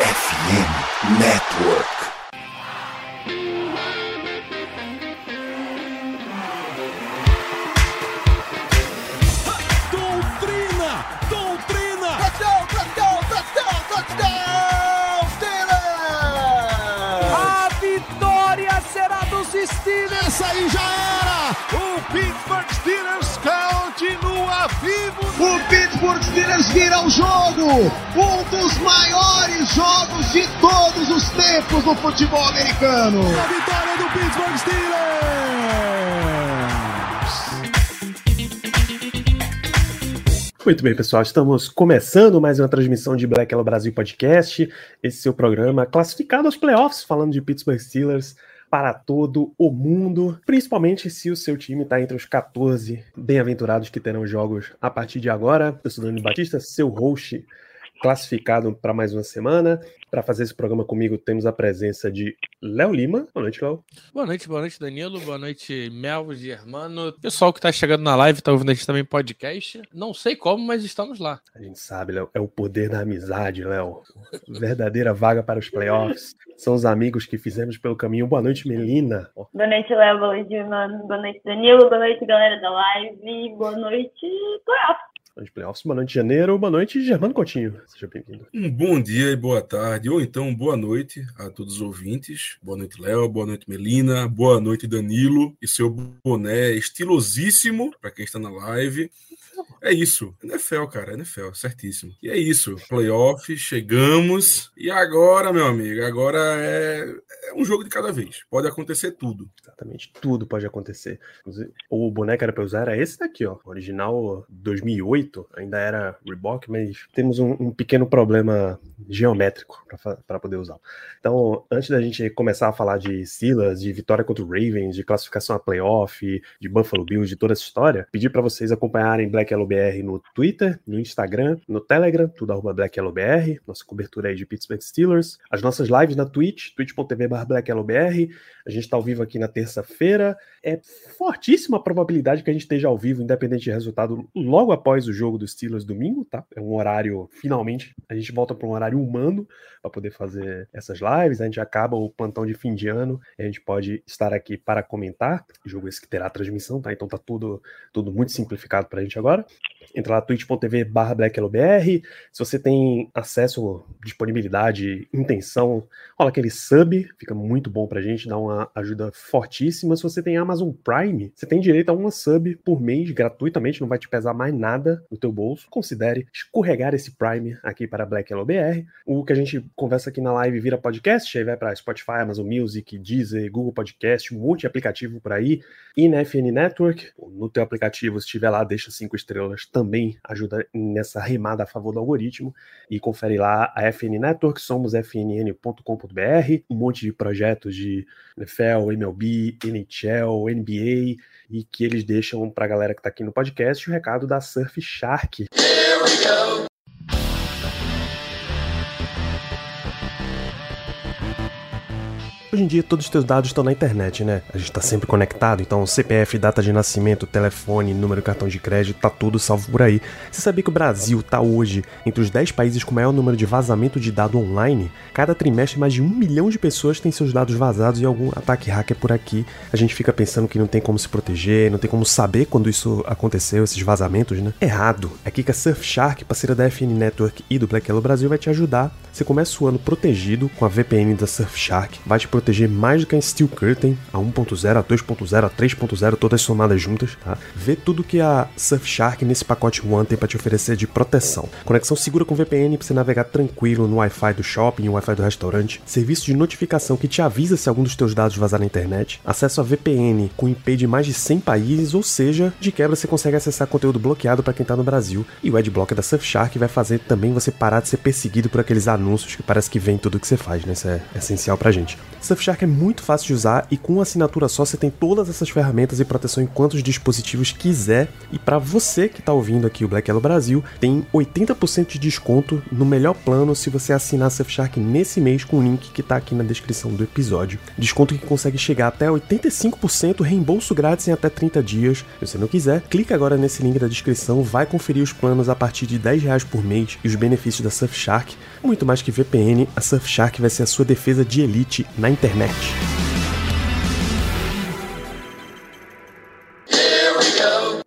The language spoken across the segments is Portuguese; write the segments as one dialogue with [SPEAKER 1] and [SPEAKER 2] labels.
[SPEAKER 1] FM Network.
[SPEAKER 2] Doutrina! Doutrina!
[SPEAKER 3] Touchdown, touchdown, touchdown, touchdown, Steelers!
[SPEAKER 2] A vitória será dos Steelers!
[SPEAKER 3] Essa aí já era!
[SPEAKER 2] O Pittsburgh Steelers vivo!
[SPEAKER 3] O Pittsburgh Steelers vira o jogo! Um dos maiores jogos de todos os tempos no futebol americano!
[SPEAKER 2] A vitória do Pittsburgh Steelers!
[SPEAKER 4] Muito bem, pessoal. Estamos começando mais uma transmissão de Black Yellow Brasil Podcast. Esse seu programa classificado aos playoffs, falando de Pittsburgh Steelers para todo o mundo, principalmente se o seu time está entre os 14 bem-aventurados que terão jogos a partir de agora. Eu sou Dani Batista, seu host classificado para mais uma semana. Para fazer esse programa comigo, temos a presença de Léo Lima. Boa noite, Léo.
[SPEAKER 5] Boa noite, boa noite, Danilo. Boa noite, Mel, Germano. Pessoal que tá chegando na live, tá ouvindo a gente também podcast. Não sei como, mas estamos lá.
[SPEAKER 4] A gente sabe, Léo, é o poder da amizade, Léo. Verdadeira vaga para os playoffs. São os amigos que fizemos pelo caminho. Boa noite, Melina.
[SPEAKER 6] Boa noite, Léo. Boa noite, mano. Boa noite, Danilo. Boa noite, galera da live. Boa noite, playoff.
[SPEAKER 4] Noite, playoffs. Boa noite, janeiro. Boa noite, Germano Coutinho. Seja bem-vindo.
[SPEAKER 7] Um bom dia e boa tarde, ou então boa noite a todos os ouvintes. Boa noite, Léo. Boa noite, Melina. Boa noite, Danilo. E seu boné estilosíssimo para quem está na live. É isso. NFL, cara. NFL, certíssimo. E é isso. Playoff, chegamos. E agora, meu amigo, agora é, é um jogo de cada vez. Pode acontecer tudo.
[SPEAKER 4] Exatamente, tudo pode acontecer. O boneco que era para usar era esse daqui, ó. Original 2008, ainda era Reebok, mas temos um, um pequeno problema geométrico para poder usar. Então, antes da gente começar a falar de Steelers, de vitória contra o Ravens, de classificação a playoff, de Buffalo Bills, de toda essa história, pedir para vocês acompanharem Black Yellow BR no Twitter, no Instagram, no Telegram, tudo arroba Black Yellow BR, nossa cobertura aí de Pittsburgh Steelers, as nossas lives na Twitch, twitch.tv Black Yellow BR, a gente está ao vivo aqui na terça-feira. É fortíssima probabilidade que a gente esteja ao vivo, independente de resultado, logo após o jogo dos Steelers domingo, tá? É um horário, finalmente, a gente volta para um horário humano para poder fazer essas lives. A gente acaba o plantão de fim de ano, a gente pode estar aqui para comentar. Jogo esse que terá transmissão, tá? Então tá tudo, tudo muito simplificado para a gente agora. Entra lá twitch.tv barra BlackLBR. Se você tem acesso, disponibilidade, intenção, rola aquele sub, fica muito bom pra gente, dá uma ajuda fortíssima. Se você tem Amazon Prime, você tem direito a uma sub por mês gratuitamente, não vai te pesar mais nada no teu bolso. Considere escorregar esse Prime aqui para Black. O que a gente conversa aqui na live vira podcast, aí vai para Spotify, Amazon Music, Deezer, Google Podcast, um monte de aplicativo por aí. E na FN Network, no teu aplicativo, se estiver lá, deixa cinco estrelas, também ajuda nessa remada a favor do algoritmo. E confere lá a FN Network, somos fnn.com.br, um monte de projetos de NFL, MLB, NHL, NBA, e que eles deixam para a galera que está aqui no podcast o recado da Surf Shark. Hoje em dia todos os teus dados estão na internet, né? A gente está sempre conectado, então CPF, data de nascimento, telefone, número de cartão de crédito, tá tudo salvo por aí. Você sabia que o Brasil tá hoje entre os 10 países com maior número de vazamento de dado online? Cada trimestre mais de um milhão de pessoas têm seus dados vazados e algum ataque hacker por aqui. A gente fica pensando que não tem como se proteger, não tem como saber quando isso aconteceu, esses vazamentos, né? Errado. É aqui que a Surfshark, parceira da FN Network e do Black Yellow Brasil, vai te ajudar. Você começa o ano protegido com a VPN da Surfshark, vai te proteger mais do que a Steel Curtain, a 1.0, a 2.0, a 3.0, todas somadas juntas, tá? Vê tudo que a Surfshark nesse pacote One tem para te oferecer de proteção. Conexão segura com VPN para você navegar tranquilo no Wi-Fi do shopping, no Wi-Fi do restaurante, serviço de notificação que te avisa se algum dos teus dados vazar na internet, acesso a VPN com IP de mais de 100 países, ou seja, de quebra você consegue acessar conteúdo bloqueado para quem tá no Brasil, e o Adblocker da Surfshark vai fazer também você parar de ser perseguido por aqueles anúncios que parece que vem tudo que você faz, né? Isso é essencial pra gente. Surfshark é muito fácil de usar e com uma assinatura só você tem todas essas ferramentas e proteção em quantos dispositivos quiser. E para você que está ouvindo aqui o Black Yellow Brasil, tem 80% de desconto no melhor plano se você assinar Surfshark nesse mês com o link que está aqui na descrição do episódio. Desconto que consegue chegar até 85%, reembolso grátis em até 30 dias. Se você não quiser, clica agora nesse link da descrição, vai conferir os planos a partir de 10 reais por mês e os benefícios da Surfshark. Muito mais que VPN, a Surfshark vai ser a sua defesa de elite na internet.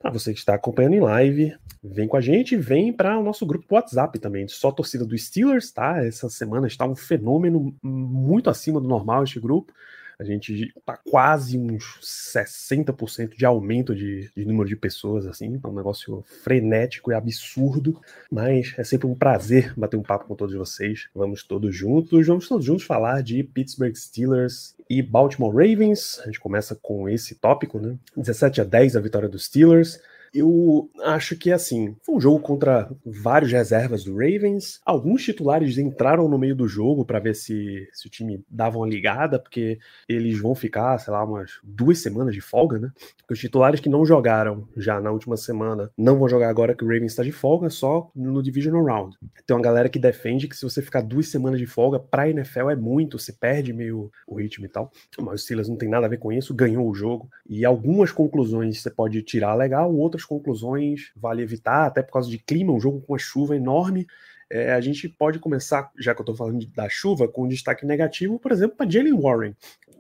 [SPEAKER 4] Para você que está acompanhando em live, vem com a gente, vem para o nosso grupo WhatsApp também, só torcida do Steelers, tá? Essa semana está um fenômeno muito acima do normal este grupo. A gente tá quase uns 60% de aumento de, de, número de pessoas, assim, é um negócio frenético e absurdo, mas é sempre um prazer bater um papo com todos vocês. Vamos todos juntos, vamos todos juntos falar de Pittsburgh Steelers e Baltimore Ravens. A gente começa com esse tópico, né? 17 a 10 a vitória dos Steelers. Eu acho que assim, foi um jogo contra vários reservas do Ravens. Alguns titulares entraram no meio do jogo para ver se, se o time dava uma ligada, porque eles vão ficar, sei lá, umas duas semanas de folga, né? Porque os titulares que não jogaram já na última semana não vão jogar agora que o Ravens está de folga, só no Divisional Round. Tem uma galera que defende que se você ficar duas semanas de folga, pra NFL é muito, você perde meio o ritmo e tal. Mas o Steelers não tem nada a ver com isso, ganhou o jogo. E algumas conclusões você pode tirar legal, outras conclusões vale evitar, até por causa de clima, um jogo com uma chuva enorme. É, a gente pode começar, já que eu estou falando da chuva, com um destaque negativo, por exemplo, para Jalen Warren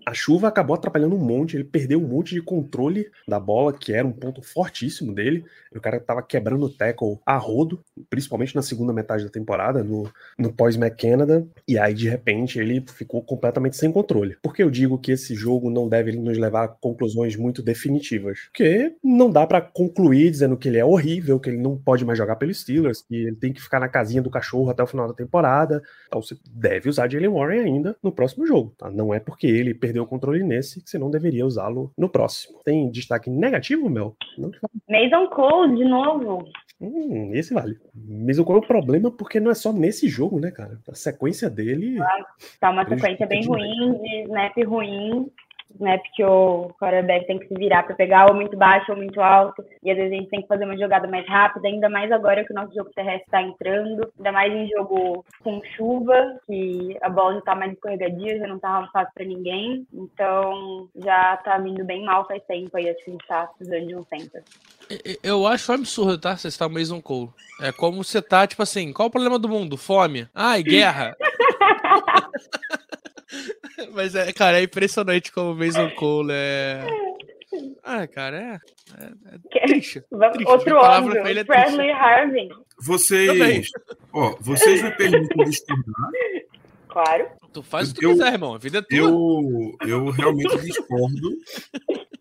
[SPEAKER 4] a chuva acabou atrapalhando um monte, ele perdeu um monte de controle da bola, que era um ponto fortíssimo dele. O cara tava quebrando o tackle a rodo, principalmente na segunda metade da temporada, no, no pós-McCanada, e aí de repente ele ficou completamente sem controle. Por que eu digo que esse jogo não deve nos levar a conclusões muito definitivas? Porque não dá para concluir dizendo que ele é horrível, que ele não pode mais jogar pelos Steelers, que ele tem que ficar na casinha do cachorro até o final da temporada. Então você deve usar Jalen Warren ainda no próximo jogo, tá? Não é porque ele perdeu o controle nesse, que você não deveria usá-lo no próximo. Tem destaque negativo, Mel?
[SPEAKER 6] Não Mason Cole, de novo.
[SPEAKER 4] Hum, esse vale. Mason Cole é o problema porque não é só nesse jogo, né, cara? A sequência dele.
[SPEAKER 6] Tá uma sequência bem ruim, de snap ruim né? Porque o quarterback tem que se virar para pegar ou muito baixo ou muito alto. E às vezes a gente tem que fazer uma jogada mais rápida, ainda mais agora que o nosso jogo terrestre está entrando, ainda mais em jogo com chuva, que a bola já está mais escorregadia, já não tá fácil para ninguém. Então já tá vindo bem mal faz tempo aí, acho que a gente tá precisando de um center.
[SPEAKER 5] Eu acho absurdo, tá? Você está Mason Cole. É como você tá, tipo assim, qual o problema do mundo? Fome? Ai, guerra. Mas é, cara, é impressionante como o Mason Cole é. Ah, cara, é. é, é triste, triste.
[SPEAKER 6] Outro óbvio, é Bradley Harvey.
[SPEAKER 7] Vocês. Ó, vocês me permitem discordar.
[SPEAKER 6] Claro.
[SPEAKER 5] Tu faz o que tu quiser, irmão. A vida é tua.
[SPEAKER 7] Eu, eu realmente discordo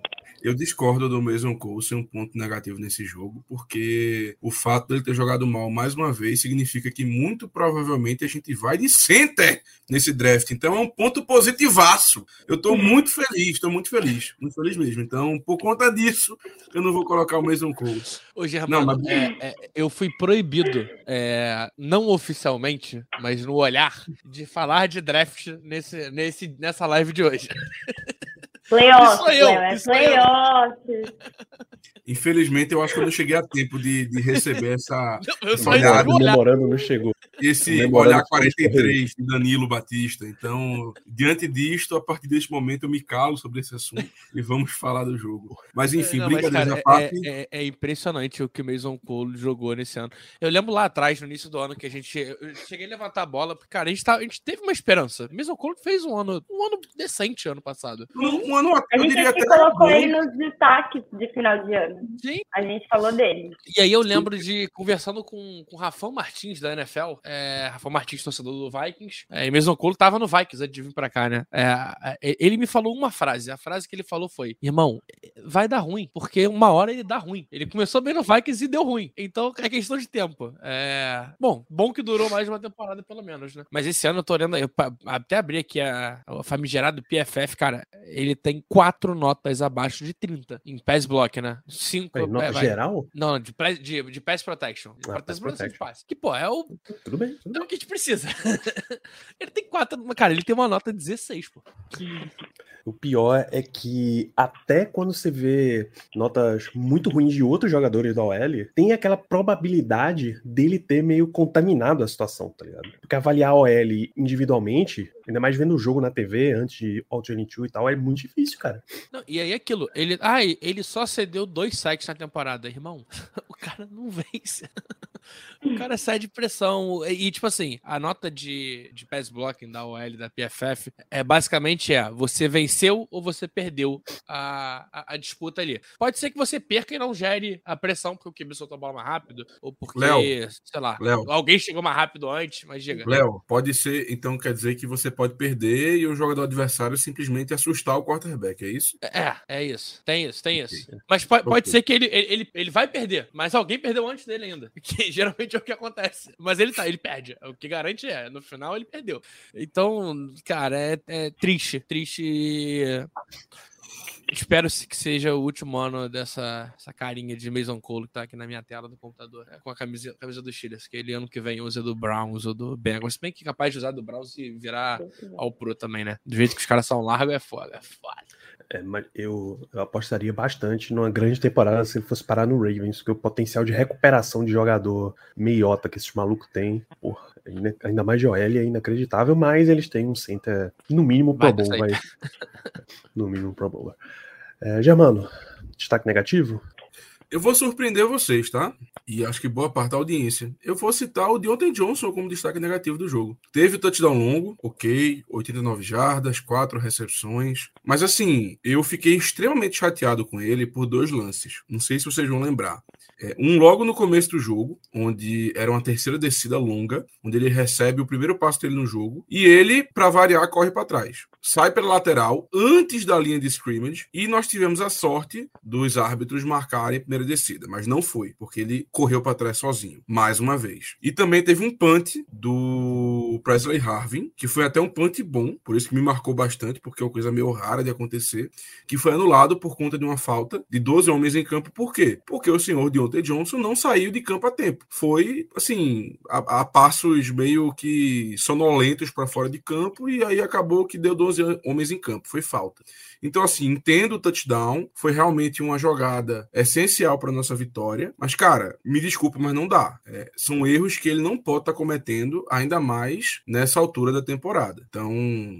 [SPEAKER 7] eu discordo do Mason Cole ser um ponto negativo nesse jogo, porque o fato dele ter jogado mal mais uma vez significa que muito provavelmente a gente vai de center nesse draft. Então é um ponto positivaço. Eu estou muito feliz, estou muito feliz, muito feliz mesmo. Então, por conta disso, eu não vou colocar o Mason Cole.
[SPEAKER 5] Ô, Germano, não, mas... é, é, eu fui proibido, é, não oficialmente, mas no olhar, de falar de draft nesse, nesse, nessa live de hoje.
[SPEAKER 6] Playoffs, é playoffs.
[SPEAKER 7] Infelizmente, eu acho que eu não cheguei a tempo de, de receber essa.
[SPEAKER 4] Não, memorando não chegou.
[SPEAKER 7] Esse olhar 43 de Danilo Batista. Então, diante disto, a partir deste momento, eu me calo sobre esse assunto e vamos falar do jogo. Mas enfim, não, brincadeiras à parte.
[SPEAKER 5] É, é, é, impressionante o que o Mason Cole jogou nesse ano. Eu lembro lá atrás, no início do ano, que a gente. Eu cheguei a levantar a bola, porque, cara, a gente, tá, a gente teve uma esperança. O Mason Cole fez um ano, um ano decente ano passado.
[SPEAKER 6] Um, um ano, a gente até colocou ele nos destaques de final de ano. Sim. A gente falou dele.
[SPEAKER 5] E aí eu lembro de conversando com, com o Rafão Martins da NFL, é, Rafão Martins, torcedor do Vikings, é, e mesmo Colo tava no Vikings antes de vir pra cá, né? É, é, ele me falou uma frase. A frase que ele falou foi: Irmão, vai dar ruim, porque uma hora ele dá ruim. Ele começou bem no Vikings e deu ruim. Então é questão de tempo. É... Bom, bom que durou mais uma temporada, pelo menos, né? Mas esse ano eu tô olhando, eu até abri aqui a, a famigerada PFF, cara, ele tem quatro notas abaixo de 30 em pass block, né? Cinco.
[SPEAKER 4] É, nota vai, geral?
[SPEAKER 5] Não, de, de, de pass protection. De ah, pass protection. Pass. Que, pô, é o.
[SPEAKER 4] Tudo bem.
[SPEAKER 5] Tudo é o que a gente precisa. ele tem quatro. Cara, ele tem uma nota 16, pô.
[SPEAKER 4] O pior é que até quando você vê notas muito ruins de outros jogadores da OL, tem aquela probabilidade dele ter meio contaminado a situação, tá ligado? Porque avaliar a OL individualmente, ainda mais vendo o jogo na TV antes de All 22 e tal, é muito difícil, cara.
[SPEAKER 5] Não, e aí aquilo, ele, ah, ele só cedeu dois sacks na temporada, irmão. O cara não vence. o cara sai de pressão. E, tipo assim, a nota de, de pass blocking da OL da PFF é basicamente é: você venceu ou você perdeu a, a, a disputa ali. Pode ser que você perca e não gere a pressão porque o QB soltou a bola mais rápido, ou porque,
[SPEAKER 7] Léo,
[SPEAKER 5] sei lá,
[SPEAKER 7] Léo.
[SPEAKER 5] alguém chegou mais rápido antes, mas diga.
[SPEAKER 7] Léo, pode ser, então quer dizer que você pode perder e o jogador adversário simplesmente assustar o quarterback, é isso?
[SPEAKER 5] É, é isso. Tem isso, tem isso. Mas pode, pode ser que ele, ele, ele vai perder, mas alguém perdeu antes dele ainda. Que geralmente é o que acontece. Mas ele tá, ele perde. O que garante é, no final ele perdeu. Então, cara, é, é triste. Triste. Espero se- que seja o último ano dessa essa carinha de Mason Cole que tá aqui na minha tela do computador. é, com a camisa, camisa do Steelers, que ele ano que vem usa do Browns ou do Bengals. Se bem que é capaz de usar do Browns e virar ao Pro também, né? Do jeito que os caras são largos, é foda. É foda.
[SPEAKER 4] É, mas eu, eu apostaria bastante numa grande temporada se ele fosse parar no Ravens, porque o potencial de recuperação de jogador meiota que esses malucos têm, porra, ainda mais de OL é inacreditável, mas eles têm um center, no mínimo, Pro Bowl, vai. No mínimo, Pro Bowl. É, Germano, destaque negativo?
[SPEAKER 7] Eu vou surpreender vocês, tá? E acho que boa parte da audiência. Eu vou citar o Deontay Johnson como destaque negativo do jogo. Teve o touchdown longo, ok, 89 jardas, 4 recepções. Mas assim, eu fiquei extremamente chateado com ele por dois lances. Não sei se vocês vão lembrar. É, um logo no começo do jogo, onde era uma terceira descida longa, onde ele recebe o primeiro passo dele no jogo, e ele, para variar, corre para trás. Sai pela lateral, antes da linha de scrimmage, e nós tivemos a sorte dos árbitros marcarem a primeira descida, mas não foi, porque ele correu para trás sozinho, mais uma vez. E também teve um punt do Presley Harvin, que foi até um punt bom, por isso que me marcou bastante, porque é uma coisa meio rara de acontecer, que foi anulado por conta de uma falta de 12 homens em campo. Por quê? Porque o senhor Deontay Johnson não saiu de campo a tempo. Foi, assim, a, a passos meio que sonolentos para fora de campo e aí acabou que deu 12 homens em campo. Foi falta. Então, assim, entendo o touchdown, foi realmente uma jogada essencial para nossa vitória. Mas, cara, me desculpa, mas não dá. É, são erros que ele não pode estar cometendo, ainda mais nessa altura da temporada. Então,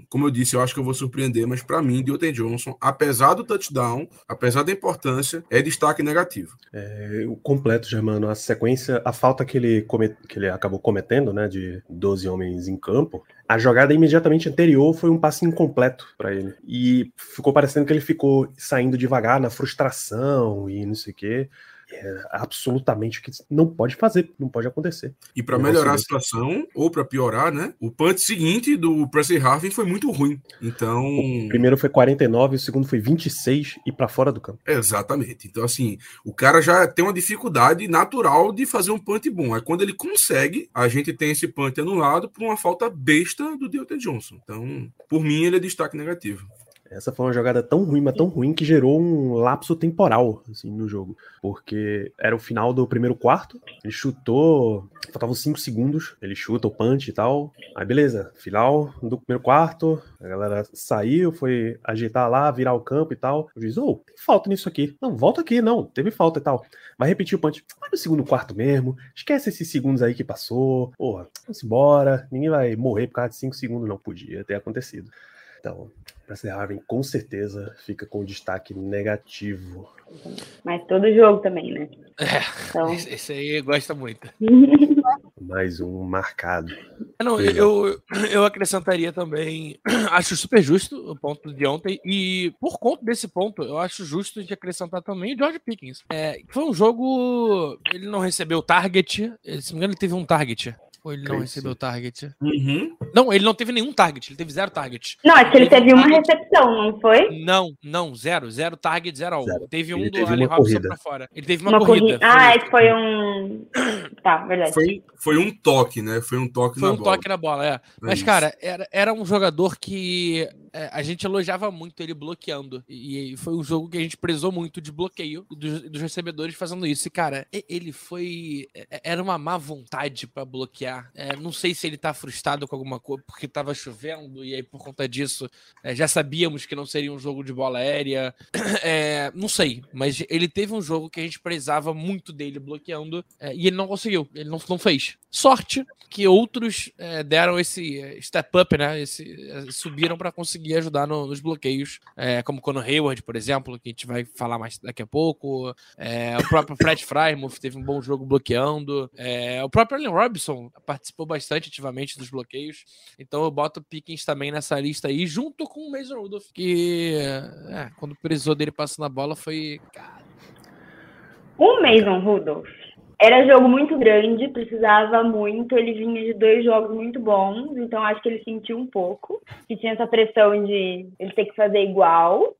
[SPEAKER 7] como eu disse, eu acho que eu vou surpreender, mas para mim, Deontay Johnson, apesar do touchdown, apesar da importância, é destaque negativo.
[SPEAKER 4] É, o completo, Germano, a sequência, a falta que ele, que ele acabou cometendo, né, de 12 homens em campo, a jogada imediatamente anterior foi um passe incompleto para ele. E ficou parecendo que ele ficou saindo devagar na frustração e não sei o quê. É absolutamente o que não pode fazer, não pode acontecer.
[SPEAKER 7] E para
[SPEAKER 4] Eu
[SPEAKER 7] melhorar a situação, ou para piorar, né? O punch seguinte do Presley Harvin foi muito ruim. Então.
[SPEAKER 4] O primeiro foi 49, o segundo foi 26 e para fora do campo.
[SPEAKER 7] Exatamente. Então, assim, o cara já tem uma dificuldade natural de fazer um punch bom. Aí, quando ele consegue, a gente tem esse punch anulado por uma falta besta do Deontay Johnson. Então, por mim, ele é destaque negativo.
[SPEAKER 4] Essa foi uma jogada tão ruim, mas tão ruim que gerou um lapso temporal assim, no jogo. Porque era o final do primeiro quarto, ele chutou, faltavam 5 segundos, ele chuta o punch e tal. Aí beleza, final do primeiro quarto, a galera saiu, foi ajeitar lá, virar o campo e tal. O juiz, ô, tem falta nisso aqui. Não, volta aqui, não, teve falta e tal. Vai repetir o punch. Vai no segundo quarto mesmo, esquece esses segundos aí que passou. Porra, vamos embora, ninguém vai morrer por causa de 5 segundos, não podia ter acontecido. Então, Presley Harvin com certeza fica com destaque negativo.
[SPEAKER 6] Mas todo jogo também, né?
[SPEAKER 5] É,
[SPEAKER 6] Então,
[SPEAKER 5] esse, aí gosta muito.
[SPEAKER 4] Mais um marcado.
[SPEAKER 5] Não, eu, eu acrescentaria também. Acho super justo o ponto de ontem. E por conta desse ponto, eu acho justo de acrescentar também o George Pickens. É, foi um jogo. Ele não recebeu target. Se não me engano, ele teve um target. Ou ele não
[SPEAKER 4] que
[SPEAKER 5] recebeu target?
[SPEAKER 7] Uhum.
[SPEAKER 5] Não, ele não teve nenhum target. Ele teve zero target.
[SPEAKER 6] não, acho que ele
[SPEAKER 5] Teve
[SPEAKER 6] teve
[SPEAKER 5] um
[SPEAKER 6] uma
[SPEAKER 5] target.
[SPEAKER 6] recepção, não foi?
[SPEAKER 5] Não, não, zero. Zero target, zero alvo.
[SPEAKER 4] Zero.
[SPEAKER 5] Teve um
[SPEAKER 4] Ele
[SPEAKER 5] do
[SPEAKER 4] teve
[SPEAKER 5] Allen
[SPEAKER 4] uma
[SPEAKER 5] Robinson
[SPEAKER 4] corrida.
[SPEAKER 5] pra fora. Ele teve uma,
[SPEAKER 6] Uma
[SPEAKER 5] corrida.
[SPEAKER 6] corrida. Ah,
[SPEAKER 5] foi,
[SPEAKER 6] esse foi um. Tá, verdade.
[SPEAKER 7] Foi, foi um toque, né? Foi um toque
[SPEAKER 5] foi
[SPEAKER 7] na
[SPEAKER 5] um
[SPEAKER 7] bola.
[SPEAKER 5] toque na bola, é. Mas,
[SPEAKER 7] isso.
[SPEAKER 5] cara, era, era um jogador que é, a gente elogiava muito ele bloqueando. E, e foi um jogo que a gente prezou muito de bloqueio dos, dos recebedores fazendo isso. E, cara, ele foi. é, Era uma má vontade pra bloquear. É, não sei se ele tá frustrado com alguma coisa, porque tava chovendo, e aí por conta disso é, já sabíamos que não seria um jogo de bola aérea. É, não sei, mas ele teve um jogo que a gente prezava muito dele bloqueando é, e ele não conseguiu, ele não, não fez. Sorte que outros é, deram esse é, step up, né? Esse, é, subiram para conseguir ajudar no, nos bloqueios, é, como quando Hayward, por exemplo, que a gente vai falar mais daqui a pouco. É, o próprio Fred Frymouth teve um bom jogo bloqueando. O próprio Allen Robinson participou bastante ativamente dos bloqueios. Então eu boto Pickens também nessa lista aí, junto com o Mason Rudolph, que quando precisou dele passando a bola foi.
[SPEAKER 6] O Mason Rudolph era jogo muito grande, precisava muito. Ele vinha de dois jogos muito bons, então acho que ele sentiu um pouco que tinha essa pressão de ele ter que fazer igual.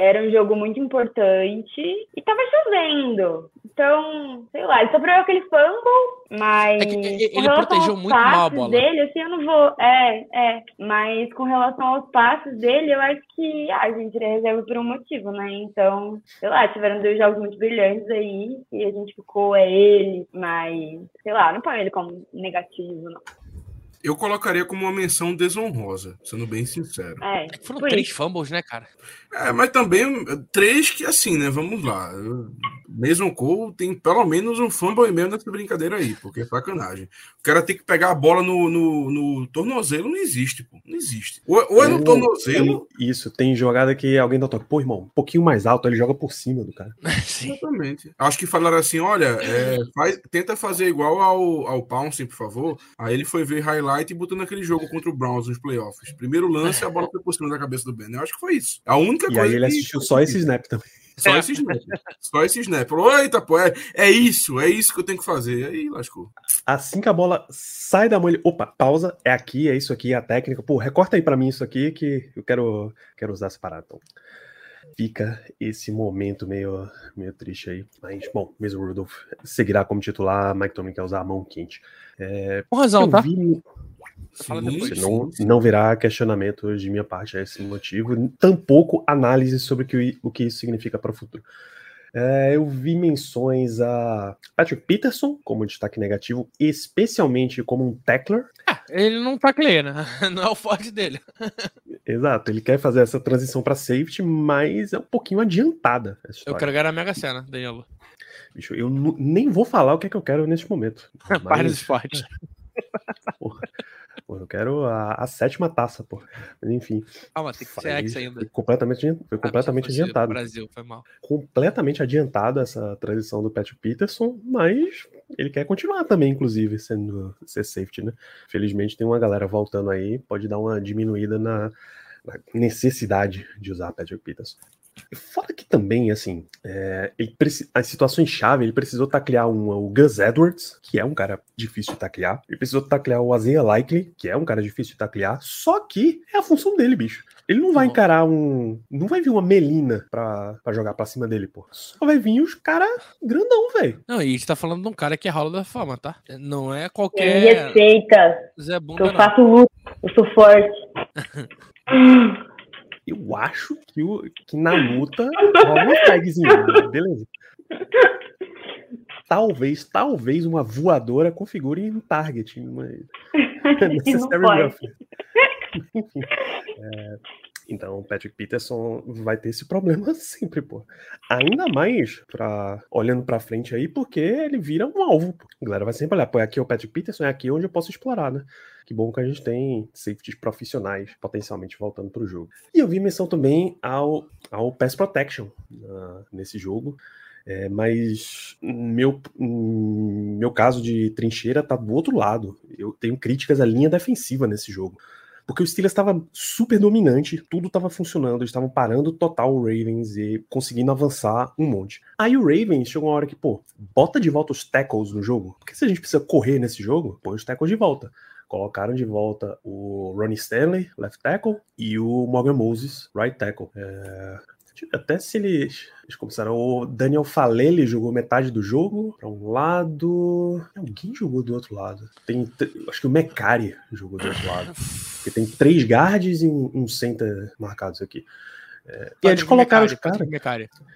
[SPEAKER 6] Era um jogo muito importante e tava chovendo. Então, sei lá, ele sofreu aquele fumble, mas. É
[SPEAKER 5] que ele protegeu muito mal a bola.
[SPEAKER 6] dele, assim, eu não vou. É, é. Mas com relação aos passes dele, eu acho que ah, a gente iria reserva por um motivo, né? Então, sei lá, tiveram dois jogos muito brilhantes aí e a gente ficou, é ele, mas, sei lá, não põe ele como negativo, não.
[SPEAKER 7] Eu colocaria como uma menção desonrosa, sendo bem sincero.
[SPEAKER 5] É, é foram três fumbles, né, cara?
[SPEAKER 7] É, mas também três que assim, né? Vamos lá. Mason Cole tem pelo menos um fumble e meio nessa brincadeira aí, porque é sacanagem. O cara tem que pegar a bola no, no, no tornozelo, não existe, pô. Não existe. Ou, ou é no tornozelo.
[SPEAKER 4] isso, tem jogada que alguém dá toque. Pô, irmão, um pouquinho mais alto, ele joga por cima do cara.
[SPEAKER 7] Sim. Exatamente. Acho que falaram assim: olha, é, faz, tenta fazer igual ao, ao Pouncing, por favor. Aí ele foi ver highlight e botou naquele jogo contra o Browns nos playoffs. Primeiro lance, a bola foi por cima da cabeça do Ben. Eu acho que foi isso. A única
[SPEAKER 4] e
[SPEAKER 7] coisa.
[SPEAKER 4] aí ele assistiu só esse snap também.
[SPEAKER 7] Só esse snap. Só esse snap. Falou, eita, pô, é, é isso, é isso que eu tenho que fazer. Aí lascou.
[SPEAKER 4] Assim que a bola sai da mão, ele, opa, pausa, é aqui, é isso aqui, é a técnica. Pô, recorta aí para mim isso aqui que eu quero, quero usar essa parada. Então, fica esse momento meio, meio triste aí. Mas, bom, mesmo o Rudolph seguirá como titular, Mike Tomlin quer usar a mão quente. É,
[SPEAKER 5] Com razão, tá? Vi...
[SPEAKER 4] Depois. Não, não virá questionamento de minha parte a esse motivo, tampouco análise sobre o que, o que isso significa para o futuro. É, eu vi menções a Patrick Peterson como destaque negativo, especialmente como um tackler.
[SPEAKER 5] Ele não tacleia, né? Não é o forte dele.
[SPEAKER 4] Exato, ele quer fazer essa transição para safety, mas é um pouquinho adiantada.
[SPEAKER 5] Eu quero ganhar a Mega Sena, Danilo.
[SPEAKER 4] Bicho, eu nem vou falar o que é que eu quero neste momento.
[SPEAKER 5] Mas... Para do esporte.
[SPEAKER 4] Porra. Pô, eu quero a, a, sétima taça, pô. Mas, enfim.
[SPEAKER 5] Ah, mas tem que ser X ainda.
[SPEAKER 4] Foi completamente, foi ah, completamente adiantado.
[SPEAKER 5] Brasil, foi mal.
[SPEAKER 4] Completamente adiantado essa transição do Pat Peterson, mas ele quer continuar também, inclusive, sendo ser safety, né? Felizmente tem uma galera voltando aí, pode dar uma diminuída na, na necessidade de usar Patrick Peterson. Fora que também, assim, é, ele as situações chave, ele precisou taclear um, o Gus Edwards, que é um cara difícil de taclear. Ele precisou taclear o Azeia Likely, que é um cara difícil de taclear. Só que é a função dele, bicho. Ele não vai encarar um. Não vai vir uma Melina pra, pra jogar pra cima dele, pô. Só vai vir os caras grandão, velho.
[SPEAKER 5] Não, e a gente tá falando de um cara que é rola da fama, tá? Não é qualquer.
[SPEAKER 6] Me respeita.
[SPEAKER 5] Zé Bunda,
[SPEAKER 6] eu faço luta, eu sou forte.
[SPEAKER 4] Eu acho que, o, que na luta rola um tagzinho, beleza. Talvez, talvez uma voadora configure um target. Uma... Necessary Enfim. É, então, Patrick Peterson vai ter esse problema sempre, pô. Ainda mais pra, olhando pra frente aí, porque ele vira um alvo. Pô. A galera vai sempre olhar, pô, é aqui é o Patrick Peterson, é aqui onde eu posso explorar, né? Que bom que a gente tem safeties profissionais potencialmente voltando pro jogo. E eu vi menção também ao, ao Pass Protection uh, nesse jogo. É, mas meu, meu caso de trincheira tá do outro lado. Eu tenho críticas à linha defensiva nesse jogo. Porque o Steelers estava super dominante, tudo estava funcionando, eles estavam parando total o Ravens e conseguindo avançar um monte. Aí o Ravens chegou uma hora que, pô, bota de volta os tackles no jogo. Porque se a gente precisa correr nesse jogo, põe os tackles de volta. Colocaram de volta o Ronnie Stanley, left tackle, e o Morgan Moses, right tackle. É, até se eles, eles começaram. O Daniel Falele jogou metade do jogo para um lado. Alguém jogou do outro lado. Tem, acho que o Mecari jogou do outro lado. Porque tem três guards e um, um center marcados aqui. É, e eles colocaram os caras.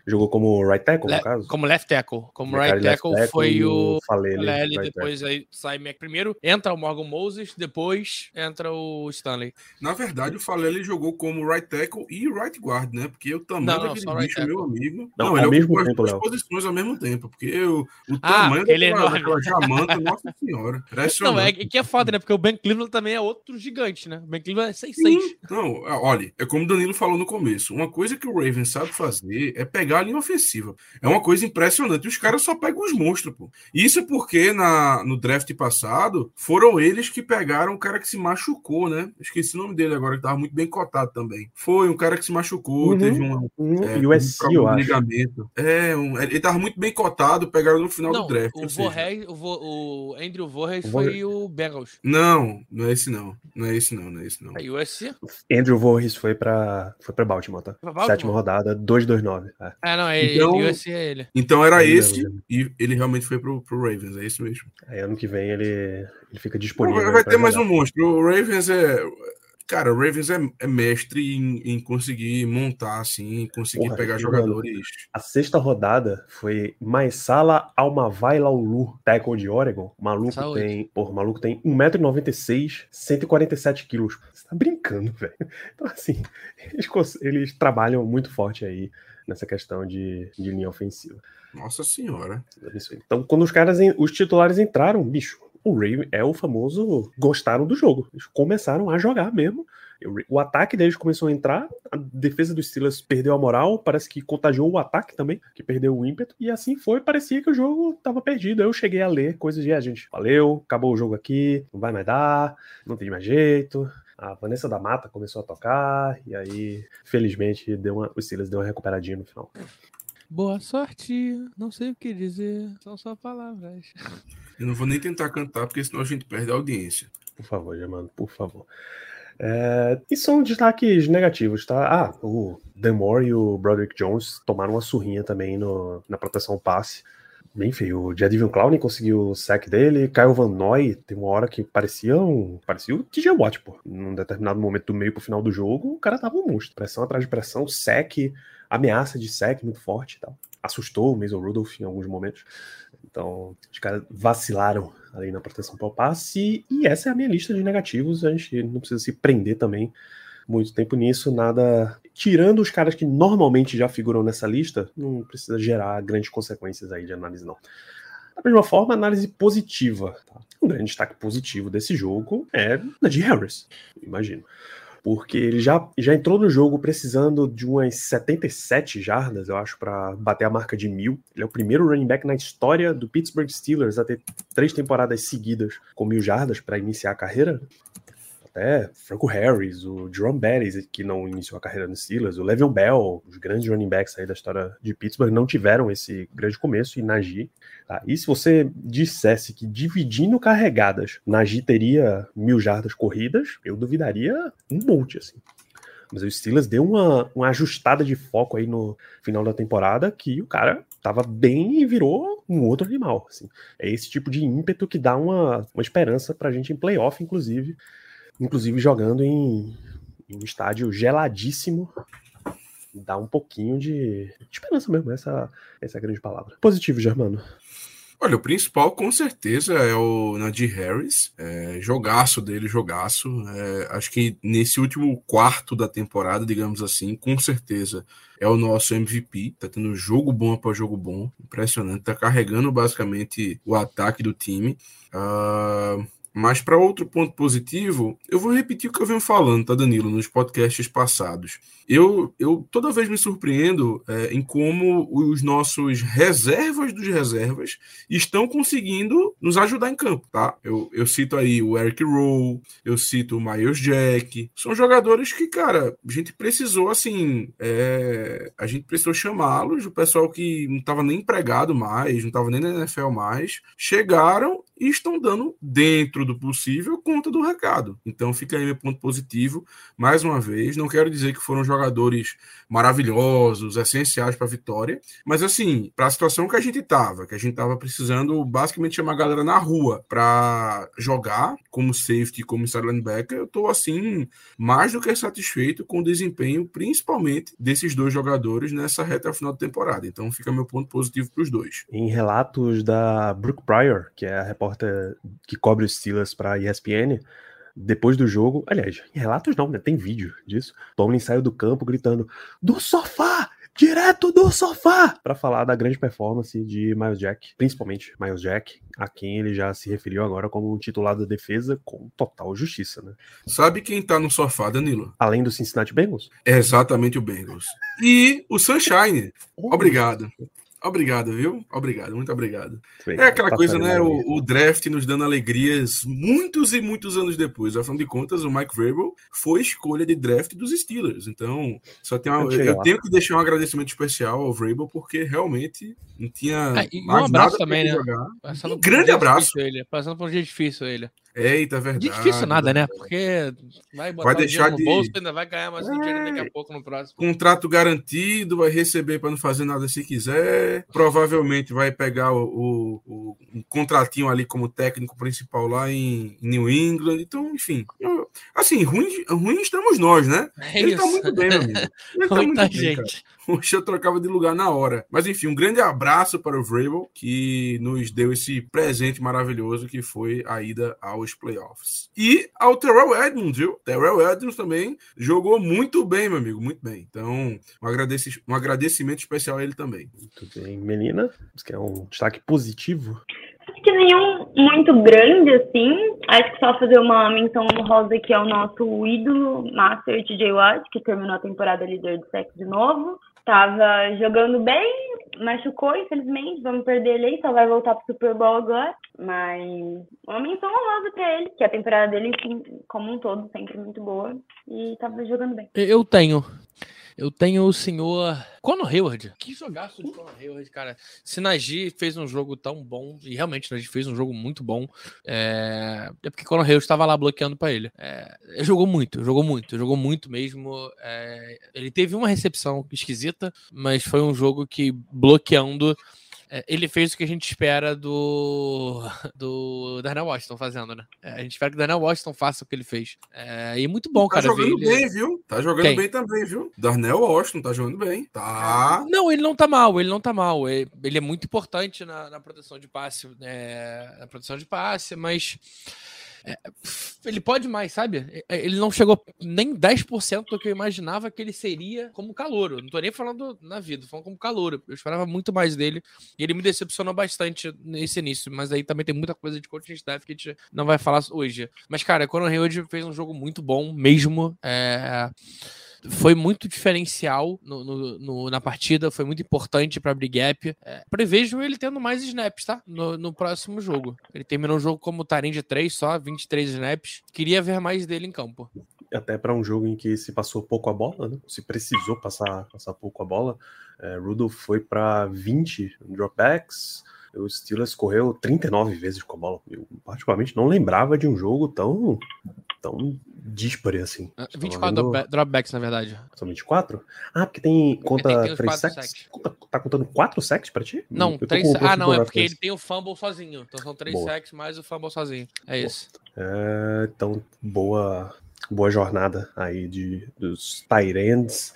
[SPEAKER 4] Jogou como right tackle,
[SPEAKER 5] Le-
[SPEAKER 4] no caso?
[SPEAKER 5] Como left tackle. Como
[SPEAKER 4] Mecari
[SPEAKER 5] right
[SPEAKER 4] left
[SPEAKER 5] tackle foi o
[SPEAKER 4] Falele,
[SPEAKER 5] Falele,
[SPEAKER 4] right
[SPEAKER 5] depois aí sai Mac primeiro, entra o Morgan Moses, depois entra o Stanley.
[SPEAKER 7] Na verdade, o Falele jogou como right tackle e right guard, né? Porque o tamanho
[SPEAKER 5] Não, não,
[SPEAKER 7] daquele
[SPEAKER 5] só right
[SPEAKER 7] bicho, meu amigo.
[SPEAKER 4] Não,
[SPEAKER 7] Não,
[SPEAKER 4] ao
[SPEAKER 7] ele
[SPEAKER 4] mesmo
[SPEAKER 7] ocupou as
[SPEAKER 4] tempo,
[SPEAKER 7] duas
[SPEAKER 4] Léo.
[SPEAKER 7] posições ao mesmo tempo. Porque o, o
[SPEAKER 5] Ah,
[SPEAKER 7] tamanho
[SPEAKER 5] ele é
[SPEAKER 7] daquela,
[SPEAKER 5] enorme.
[SPEAKER 7] daquela jamanta, nossa senhora.
[SPEAKER 5] Não, é que é foda, né? Porque o Ben Cleveland também é outro gigante, né? O Ben Cleveland é 6'6".
[SPEAKER 7] Sim. Não, olha, é como o Danilo falou no começo. Uma coisa que o Ravens sabe fazer é pegar a linha ofensiva. É uma coisa impressionante. Os caras só pegam os monstros, pô. Isso é porque na, no draft passado foram eles que pegaram o cara que se machucou, né? Esqueci o nome dele agora, que tava muito bem cotado também. Foi um cara que se machucou,
[SPEAKER 4] Uhum.
[SPEAKER 7] teve um.
[SPEAKER 4] Um
[SPEAKER 7] É,
[SPEAKER 4] USC,
[SPEAKER 7] um ligamento. É, um- ele tava muito bem cotado, pegaram no final
[SPEAKER 5] Não,
[SPEAKER 7] do draft.
[SPEAKER 5] o, Vorhees, o, Vo- o Andrew Voorhees foi o Bengals.
[SPEAKER 7] Não, não é esse não. Não é esse não, não é esse não.
[SPEAKER 5] O USC.
[SPEAKER 4] Andrew Voorhees foi pra, foi pra Baltimore, tá?
[SPEAKER 5] Baltimore?
[SPEAKER 4] Sétima rodada, 229. É.
[SPEAKER 5] Ah, não, é
[SPEAKER 7] Então-
[SPEAKER 5] ele, USC é ele.
[SPEAKER 7] Então era
[SPEAKER 4] Aí
[SPEAKER 7] esse
[SPEAKER 4] mesmo.
[SPEAKER 7] e ele realmente foi pro, pro Ravens, é isso mesmo.
[SPEAKER 4] Aí ano que vem ele, ele fica disponível.
[SPEAKER 7] vai vai ter mais um monstro. O Ravens é. Cara, o Ravens é, é mestre em, em conseguir montar, assim, conseguir
[SPEAKER 4] Porra,
[SPEAKER 7] pegar jogadores.
[SPEAKER 4] A sexta rodada foi Maisala Almavai Laulu, tackle de Oregon. O maluco
[SPEAKER 5] Saúde.
[SPEAKER 4] tem, porra, o maluco tem 1,96m, 147 quilos. Você tá brincando, velho. Então, assim, eles, eles trabalham muito forte aí nessa questão de, de linha ofensiva.
[SPEAKER 7] Nossa senhora.
[SPEAKER 4] Então, quando os caras, os titulares entraram, bicho, o Ray é o famoso gostaram do jogo. Eles começaram a jogar mesmo. O ataque deles começou a entrar, a defesa dos Steelers perdeu a moral, parece que contagiou o ataque também, que perdeu o ímpeto, e assim foi, parecia que o jogo tava perdido. Eu cheguei a ler coisas de, a gente, valeu, acabou o jogo aqui, não vai mais dar, não tem mais jeito. A Vanessa da Mata começou a tocar, e aí, felizmente, deu uma, o deu uma recuperadinha no final.
[SPEAKER 5] Boa sorte, não sei o que dizer, são só palavras.
[SPEAKER 7] Eu não vou nem tentar cantar, porque senão a gente perde a audiência.
[SPEAKER 4] Por favor, Germano, por favor. É, e são destaques negativos, tá? Ah, o Demore e o Broderick Jones tomaram uma surrinha também no, na proteção passe. Feio. O Jadivion Clowney conseguiu o sack dele. Kyle Van Noy tem uma hora que parecia um. Parecia o TJ Watt, pô. Num determinado momento do meio pro final do jogo, o cara tava um monstro. Pressão atrás de pressão, sack, ameaça de sack muito forte e tal. Assustou o Mason Rudolph em alguns momentos. Então, os caras vacilaram ali na proteção para o passe. E essa é a minha lista de negativos. A gente não precisa se prender também muito tempo nisso. Nada. Tirando os caras que normalmente já figuram nessa lista, não precisa gerar grandes consequências aí de análise, não. Da mesma forma, análise positiva. Tá? Um grande destaque positivo desse jogo é Najee Harris, imagino. Porque ele já, já entrou no jogo precisando de umas 77 jardas, eu acho, para bater a marca de mil. Ele é o primeiro running back na história do Pittsburgh Steelers a ter três temporadas seguidas com mil jardas para iniciar a carreira. Até Franco Harris, o Jerome Bettis, que não iniciou a carreira no Steelers, o Le'Veon Bell, os grandes running backs aí da história de Pittsburgh não tiveram esse grande começo, e Najee Tá? E se você dissesse que dividindo carregadas, Najee teria mil jardas corridas, eu duvidaria um monte, assim. Mas o Steelers deu uma, uma ajustada de foco aí no final da temporada que o cara tava bem e virou um outro animal. Assim. É esse tipo de ímpeto que dá uma, uma esperança pra gente em playoff, inclusive. Inclusive jogando em, em um estádio geladíssimo. Dá um pouquinho de, esperança mesmo, essa, essa é a grande palavra. Positivo, Germano.
[SPEAKER 7] Olha, o principal com certeza é o Najee Harris, é, jogaço dele, jogaço. É, acho que nesse último quarto da temporada, digamos assim, com certeza é o nosso MVP. Tá tendo jogo bom após jogo bom, impressionante. Tá carregando basicamente o ataque do time. Uh, mas para outro ponto positivo, eu vou repetir o que eu venho falando, tá, Danilo, nos podcasts passados. Eu, eu toda vez me surpreendo é, em como os nossos reservas dos reservas estão conseguindo nos ajudar em campo, tá? Eu, eu cito aí o Eric Rowe, eu cito o Miles Jack. São jogadores que, cara, a gente precisou, assim, é, a gente precisou chamá-los, o pessoal que não estava nem empregado mais, não estava nem na NFL mais, chegaram e estão dando, dentro do possível, conta do recado. Então fica aí meu ponto positivo. Mais uma vez, não quero dizer que foram jogadores maravilhosos, essenciais para a vitória, mas assim, para a situação que a gente estava, que a gente estava precisando basicamente chamar a galera na rua para jogar como safety, como inside linebacker, eu estou assim, mais do que satisfeito com o desempenho, principalmente desses dois jogadores nessa reta final da temporada. Então fica meu ponto positivo para os dois.
[SPEAKER 4] Em relatos da Brooke Pryor, que é a repórter que cobre os Steelers para ESPN, depois do jogo, aliás, em relatos não, né? Tem vídeo disso. Tomlin saiu do campo gritando: "Do sofá! Direto do sofá!" para falar da grande performance de Miles Jack, principalmente Miles Jack, a quem ele já se referiu agora como um titular da defesa com total justiça, né?
[SPEAKER 7] Sabe quem tá no sofá, Danilo?
[SPEAKER 4] Além do Cincinnati Bengals?
[SPEAKER 7] É exatamente o Bengals. E o Sunshine. Obrigado. Obrigado, viu? Obrigado, muito obrigado.
[SPEAKER 4] Bem,
[SPEAKER 7] É aquela
[SPEAKER 4] tá
[SPEAKER 7] coisa, né? O, o draft nos dando alegrias muitos e muitos anos depois. Afinal de contas, o Mike Vrabel foi escolha de draft dos Steelers. Então, só tem uma, eu
[SPEAKER 4] lá.
[SPEAKER 7] tenho que deixar um agradecimento especial ao Vrabel, porque realmente não tinha.
[SPEAKER 5] E um
[SPEAKER 7] mais
[SPEAKER 5] abraço também,
[SPEAKER 7] ele
[SPEAKER 5] né?
[SPEAKER 7] Um grande abraço.
[SPEAKER 5] Ele, passando por um dia difícil ele.
[SPEAKER 7] Eita, é verdade.
[SPEAKER 5] Difícil nada, né? Porque vai botar
[SPEAKER 7] Vai
[SPEAKER 5] o
[SPEAKER 7] deixar
[SPEAKER 5] no
[SPEAKER 7] de-
[SPEAKER 5] bolso, ainda vai ganhar mais um
[SPEAKER 7] É.
[SPEAKER 5] dinheiro daqui a pouco no próximo.
[SPEAKER 7] Contrato garantido, vai receber para não fazer nada se quiser. Provavelmente vai pegar o, o- o- um contratinho ali como técnico principal lá em New England. Então, enfim. assim, ruim, ruim estamos nós, né?
[SPEAKER 5] É
[SPEAKER 7] Ele tá
[SPEAKER 5] isso.
[SPEAKER 7] muito bem, meu amigo. Ele tá
[SPEAKER 5] Muita
[SPEAKER 7] muito bem, Poxa, eu trocava de lugar na hora. Mas enfim, um grande abraço para o Vrabel, que nos deu esse presente maravilhoso que foi a ida aos playoffs. E ao Terrell Edmonds, viu? Terrell Edmonds também jogou muito bem, meu amigo, muito bem. Então, um, agradeci- um agradecimento especial a ele também.
[SPEAKER 4] Muito bem. Menina, isso que é um destaque positivo.
[SPEAKER 6] Acho que nenhum muito grande, assim. Acho que só fazer uma menção honrosa que é o nosso ídolo, Master TJ Watt, que terminou a temporada líder do sexo de novo. Tava jogando bem, machucou, infelizmente. Vamos perder ele aí, só vai voltar pro Super Bowl agora. Mas uma menção honrosa pra ele, que a temporada dele, como um todo, sempre muito boa. E tava jogando bem.
[SPEAKER 5] Eu tenho. Eu tenho o senhor Conor Hayward. Que jogaço de Conor Hayward, cara. Se Nagy fez um jogo tão bom, e realmente Nagy fez um jogo muito bom, é, é porque Conor Hayward estava lá bloqueando pra ele. É, ele jogou muito, jogou muito, jogou muito mesmo. É, ele teve uma recepção esquisita, mas foi um jogo que bloqueando. É, ele fez o que a gente espera do, do Darnell Washington fazendo, né? É, a gente espera que o Darnell Washington faça o que ele fez. É, e muito bom,
[SPEAKER 7] tá
[SPEAKER 5] cara. ver
[SPEAKER 7] jogando
[SPEAKER 5] ele-
[SPEAKER 7] bem, viu? Tá jogando
[SPEAKER 5] Quem?
[SPEAKER 7] bem também, viu? Darnell Washington tá jogando bem. Tá.
[SPEAKER 5] Não, ele não tá mal, ele não tá mal. Ele, ele é muito importante na, na proteção de passe, né, na proteção de passe, mas é, ele pode mais, sabe? É, Ele não chegou nem 10% do que eu imaginava que ele seria como calouro. Não tô nem falando na vida, tô falando como calouro. Eu esperava muito mais dele e ele me decepcionou bastante nesse início, mas aí também tem muita coisa de coaching staff que a gente não vai falar hoje. Mas, cara, o Hayward fez um jogo muito bom mesmo, é, foi muito diferencial no- no- no- na partida, foi muito importante para abrir gap. É, prevejo ele tendo mais snaps, tá? No, próximo jogo. Ele terminou o jogo como Taren de 3 só, 23 snaps. Queria ver mais dele em campo.
[SPEAKER 4] Até para um jogo em que se passou pouco a bola, né? Se precisou passar, passar pouco a bola. É, Rudolph foi para 20 dropbacks. O Steelers correu 39 vezes com a bola. Eu, particularmente, não lembrava de um jogo tão, tão díspare assim.
[SPEAKER 5] Ah,
[SPEAKER 4] Tava
[SPEAKER 5] 24
[SPEAKER 4] vendo-
[SPEAKER 5] dropba- dropbacks, na verdade.
[SPEAKER 4] São 24? Ah, porque tem conta
[SPEAKER 5] tem- tem os
[SPEAKER 4] 3
[SPEAKER 5] quatro
[SPEAKER 4] sacks?
[SPEAKER 5] sacks.
[SPEAKER 4] Tá contando 4 sacks pra ti?
[SPEAKER 5] Não,
[SPEAKER 4] Eu tô
[SPEAKER 5] três,
[SPEAKER 4] com o
[SPEAKER 5] ah, não, é porque ele tem o fumble sozinho. Então são 3
[SPEAKER 4] Boa.
[SPEAKER 5] sacks mais o fumble sozinho. É isso.
[SPEAKER 4] É, então, boa, boa jornada aí de, dos Tyrands,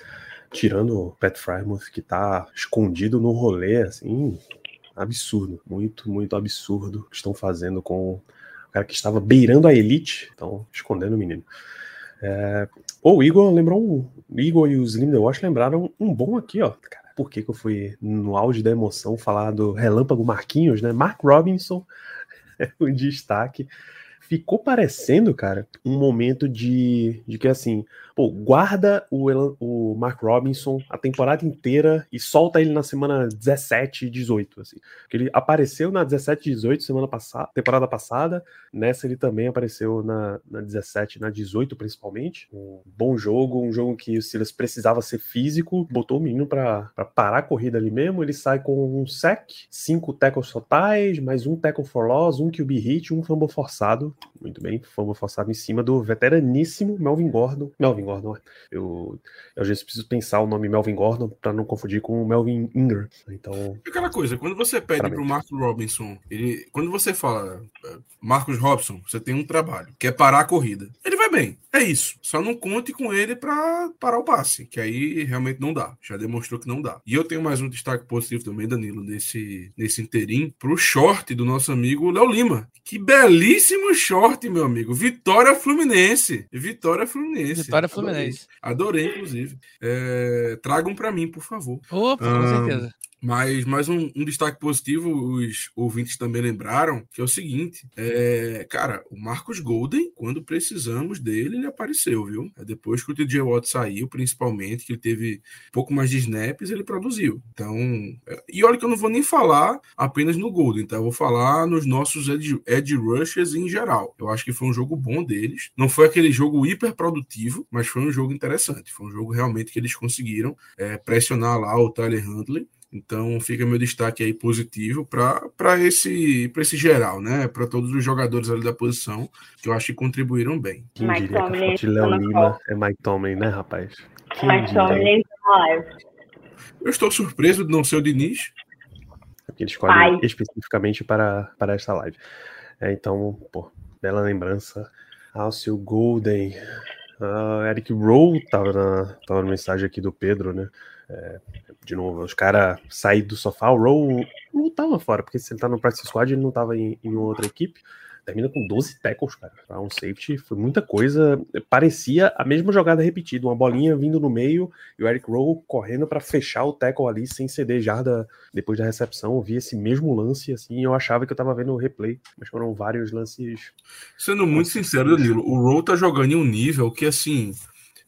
[SPEAKER 4] tirando o Pat Frymouth, que tá escondido no rolê, assim, absurdo. Muito, muito absurdo o que estão fazendo com o cara que estava beirando a elite, então, escondendo o menino. É, o Igor lembrou um. Igor e o Slim The Watch lembraram um bom aqui, ó. Cara, por que, que eu fui no auge da emoção falar do relâmpago Marquinhos, né? Mark Robinson é o destaque ficou parecendo, cara, um momento de, de que assim, pô, guarda o, Elan, o Mark Robinson a temporada inteira e solta ele na semana 17 e 18, assim. Porque ele apareceu na 17 e 18 semana passada, temporada passada, nessa ele também apareceu na, na 17 na 18 principalmente. Um bom jogo, um jogo que o Silas precisava ser físico, botou o menino para parar a corrida ali mesmo, ele sai com um sec, cinco tackles totais, mais um tackle for loss, um QB hit, um fumble forçado, muito bem, fumble forçado em cima do veteraníssimo Melvin Gordon, Melvin Gordon. Eu, eu às vezes preciso pensar o nome Melvin Gordon para não confundir com o Melvin Ingram. Então.
[SPEAKER 7] Aquela coisa, quando você pede para o Marcos Robinson, ele, quando você fala eh, Marcos Robson, você tem um trabalho, que é parar a corrida. Ele vai bem, é isso. Só não conte com ele para parar o passe, que aí realmente não dá. Já demonstrou que não dá. E eu tenho mais um destaque positivo também, Danilo, nesse, nesse interim, pro short do nosso amigo Léo Lima. Que belíssimo short, meu amigo. Vitória Fluminense. Vitória Fluminense.
[SPEAKER 5] Vitória Fluminense.
[SPEAKER 7] Adorei, Adorei inclusive. É, tragam para mim, por favor.
[SPEAKER 5] Opa, com ah, certeza.
[SPEAKER 7] Mas mais um, um, destaque positivo, os ouvintes também lembraram, que é o seguinte: é, cara, o Marcos Golden, quando precisamos dele, ele apareceu, viu? É depois que o TJ Watt saiu, principalmente, que ele teve um pouco mais de snaps, ele produziu. Então, é, e olha que eu não vou nem falar apenas no Golden, tá? Eu vou falar nos nossos edge rushers em geral. Eu acho que foi um jogo bom deles. Não foi aquele jogo hiper produtivo, mas foi um jogo interessante. Foi um jogo realmente que eles conseguiram é, pressionar lá o Tyler Huntley. Então fica meu destaque aí positivo para esse, esse geral, né? Para todos os jogadores ali da posição, que eu acho que contribuíram bem.
[SPEAKER 4] Quem Mike diria Tomlin, que a Léo Lima é Mike Tomlin, né, rapaz? Quem
[SPEAKER 6] Mike Tomlin live.
[SPEAKER 7] Eu estou surpreso de não ser o Diniz.
[SPEAKER 4] Porque ele escolhe Pai. especificamente para, para esta live. É, então, pô, bela lembrança. Alcio Golden. Uh, Eric Rowe tava na, tava na mensagem aqui do Pedro, né? É, de novo, os caras sair do sofá, o Rowe não tava fora, porque se ele tá no practice squad, ele não tava em, em outra equipe. Termina com 12 tackles, cara. Pra um safety foi muita coisa. Parecia a mesma jogada repetida, uma bolinha vindo no meio e o Eric Rowe correndo para fechar o tackle ali sem ceder jarda depois da recepção. Eu vi esse mesmo lance assim, eu achava que eu tava vendo o replay, mas foram vários lances.
[SPEAKER 7] Sendo muito sincero, Danilo, o Rowe tá jogando em um nível que assim,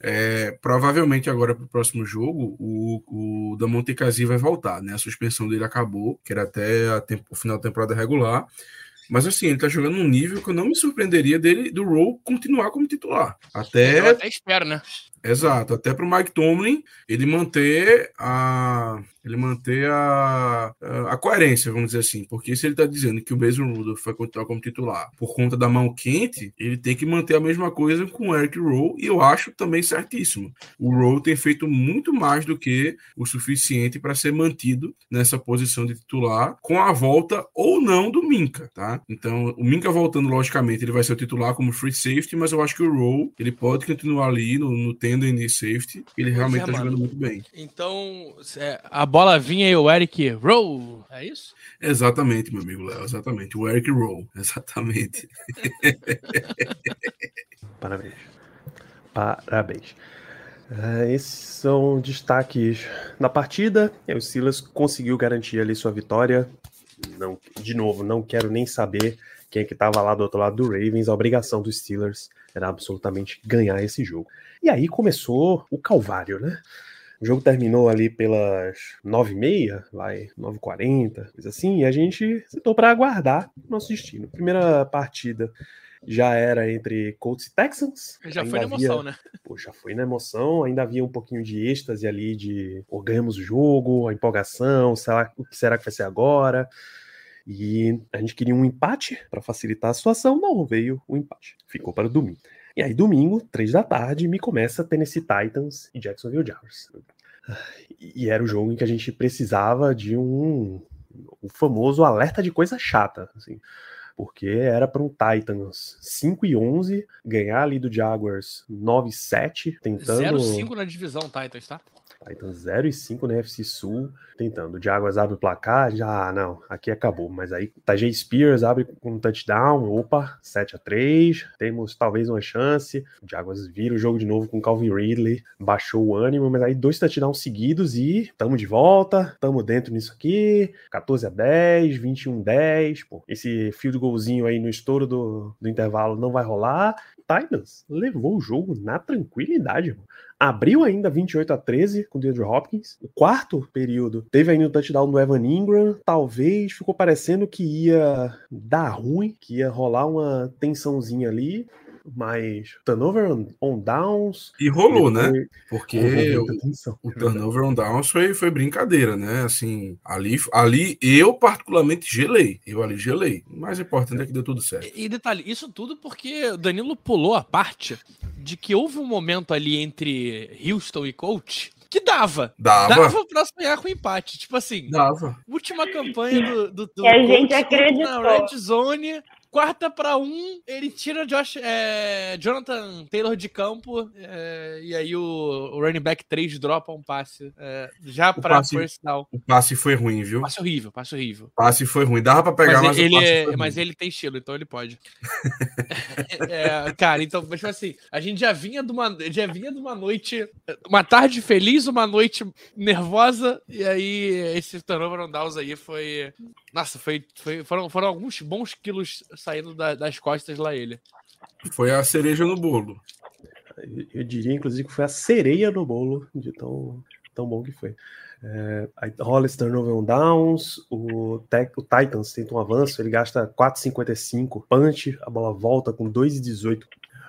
[SPEAKER 7] é, provavelmente agora para o próximo jogo, o, o da Montecasi vai voltar, né? A suspensão dele acabou, que era até o final da temporada regular. Mas assim, ele tá jogando num nível que eu não me surpreenderia dele do Rowe continuar como titular. Até.
[SPEAKER 5] Eu até espero, né?
[SPEAKER 7] Exato, até para o Mike Tomlin ele manter a ele manter a, a, a, coerência, vamos dizer assim, porque se ele está dizendo que o Mason Rudolph vai continuar como titular por conta da mão quente, ele tem que manter a mesma coisa com o Eric Rowe, e eu acho também certíssimo. O Rowe tem feito muito mais do que o suficiente para ser mantido nessa posição de titular, com a volta ou não do Minka, tá? Então, o Minka voltando, logicamente, ele vai ser o titular como free safety, mas eu acho que o Rowe, ele pode continuar ali no, no tempo tendem de safety. Ele realmente é, tá jogando muito bem.
[SPEAKER 5] Então, é, a bola vinha e o Eric roll, é isso?
[SPEAKER 7] Exatamente, meu amigo Léo, exatamente. O Eric roll, exatamente.
[SPEAKER 4] Parabéns. Parabéns. Uh, esses são destaques da partida. O Silas conseguiu garantir ali sua vitória. Não, de novo, não quero nem saber quem é que estava lá do outro lado do Ravens. A obrigação dos Steelers era absolutamente ganhar esse jogo. E aí começou o calvário, né? O jogo terminou ali pelas 9h30, vai, 9h40, coisa assim, e a gente sentou para aguardar o nosso destino. Primeira partida já era entre Colts e Texans.
[SPEAKER 5] Já foi na emoção, né?
[SPEAKER 4] Pô, já foi na emoção, ainda havia um pouquinho de êxtase ali de oh, ganhamos o jogo, a empolgação, será, o que será que vai ser agora? E a gente queria um empate para facilitar a situação, não veio o empate. Ficou para domingo. E aí, domingo, três da tarde, me começa Tennessee Titans e Jacksonville Jaguars. E era o jogo em que a gente precisava de um o famoso alerta de coisa chata, assim, porque era para um Titans 5 e 11 ganhar ali do Jaguars 9 7, tentando
[SPEAKER 5] 0-5 na divisão Titans, tá?
[SPEAKER 4] Titans 0 e 5 na FC Sul, tentando. O Jaguars abre o placar, já, ah, não, aqui acabou. Mas aí, Tajay Spears abre com um touchdown, opa, 7 a 3 temos talvez uma chance. O Jaguars vira o jogo de novo com Calvin Ridley, baixou o ânimo, mas aí dois touchdowns seguidos e tamo de volta, tamo dentro nisso aqui, 14 a 10, 21 a 10, pô, esse field golzinho aí no estouro do, do intervalo não vai rolar. Titans levou o jogo na tranquilidade, mano. Abriu ainda 28 a 13 com o DeAndre Hopkins. O quarto período teve ainda o touchdown do Evan Ingram. Talvez ficou parecendo que ia dar ruim, que ia rolar uma tensãozinha ali mas turnover on, on downs.
[SPEAKER 7] E rolou, né? Porque o, o, turnover on downs foi, foi brincadeira, né? Assim, ali, ali eu particularmente gelei. Eu ali gelei. O mais importante é que deu tudo certo.
[SPEAKER 5] E, e detalhe, isso tudo porque o Danilo pulou a parte de que houve um momento ali entre Houston e coach que dava.
[SPEAKER 7] Dava.
[SPEAKER 5] Dava pra sonhar com empate. Tipo assim,
[SPEAKER 7] dava.
[SPEAKER 5] última campanha do, do, do
[SPEAKER 6] e a gente acreditou.
[SPEAKER 5] na Red Zone, Quarta para um, ele tira Josh, é, Jonathan Taylor de campo é, e aí o, o, running back 3 dropa um passe é, já para first down.
[SPEAKER 7] O passe foi ruim, viu?
[SPEAKER 5] Passe horrível, passe horrível.
[SPEAKER 7] Passe foi ruim, dava para pegar,
[SPEAKER 5] mas, mas ele, é, mas ele tem estilo, então ele pode. É, cara, então, mas tipo assim, a gente já vinha de uma, já vinha de uma noite, uma tarde feliz, uma noite nervosa e aí esse turnover on downs aí foi, nossa, foi, foi foram, foram alguns bons quilos saindo da, das costas lá ele.
[SPEAKER 7] Foi a cereja no bolo.
[SPEAKER 4] Eu diria, inclusive, que foi a sereia no bolo, de tão, tão bom que foi. É, Hollis turnover on downs, o, tech, o Titans tenta um avanço, ele gasta 4,55 punch, a bola volta com 2,18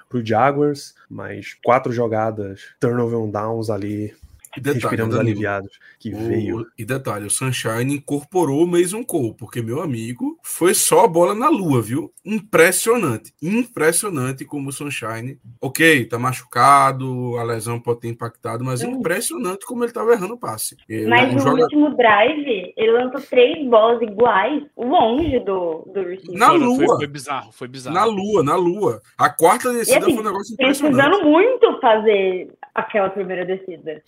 [SPEAKER 4] para o Jaguars, mais quatro jogadas, turnover on downs ali detalhe, Respiramos Danilo, aliviados que
[SPEAKER 7] o,
[SPEAKER 4] veio.
[SPEAKER 7] E detalhe, o Sunshine incorporou o Mason Cole, porque meu amigo foi só a bola na lua, viu? Impressionante, impressionante como o Sunshine. Ok, tá machucado, a lesão pode ter impactado, mas impressionante como ele tava errando o passe.
[SPEAKER 6] Mas no joga... último drive, ele lançou três bolas iguais, longe do, do receiver.
[SPEAKER 7] Na lua.
[SPEAKER 5] Foi, foi, bizarro, foi bizarro.
[SPEAKER 7] Na lua, na lua. A quarta descida assim, foi um negócio impressionante.
[SPEAKER 6] Precisando muito fazer aquela primeira descida.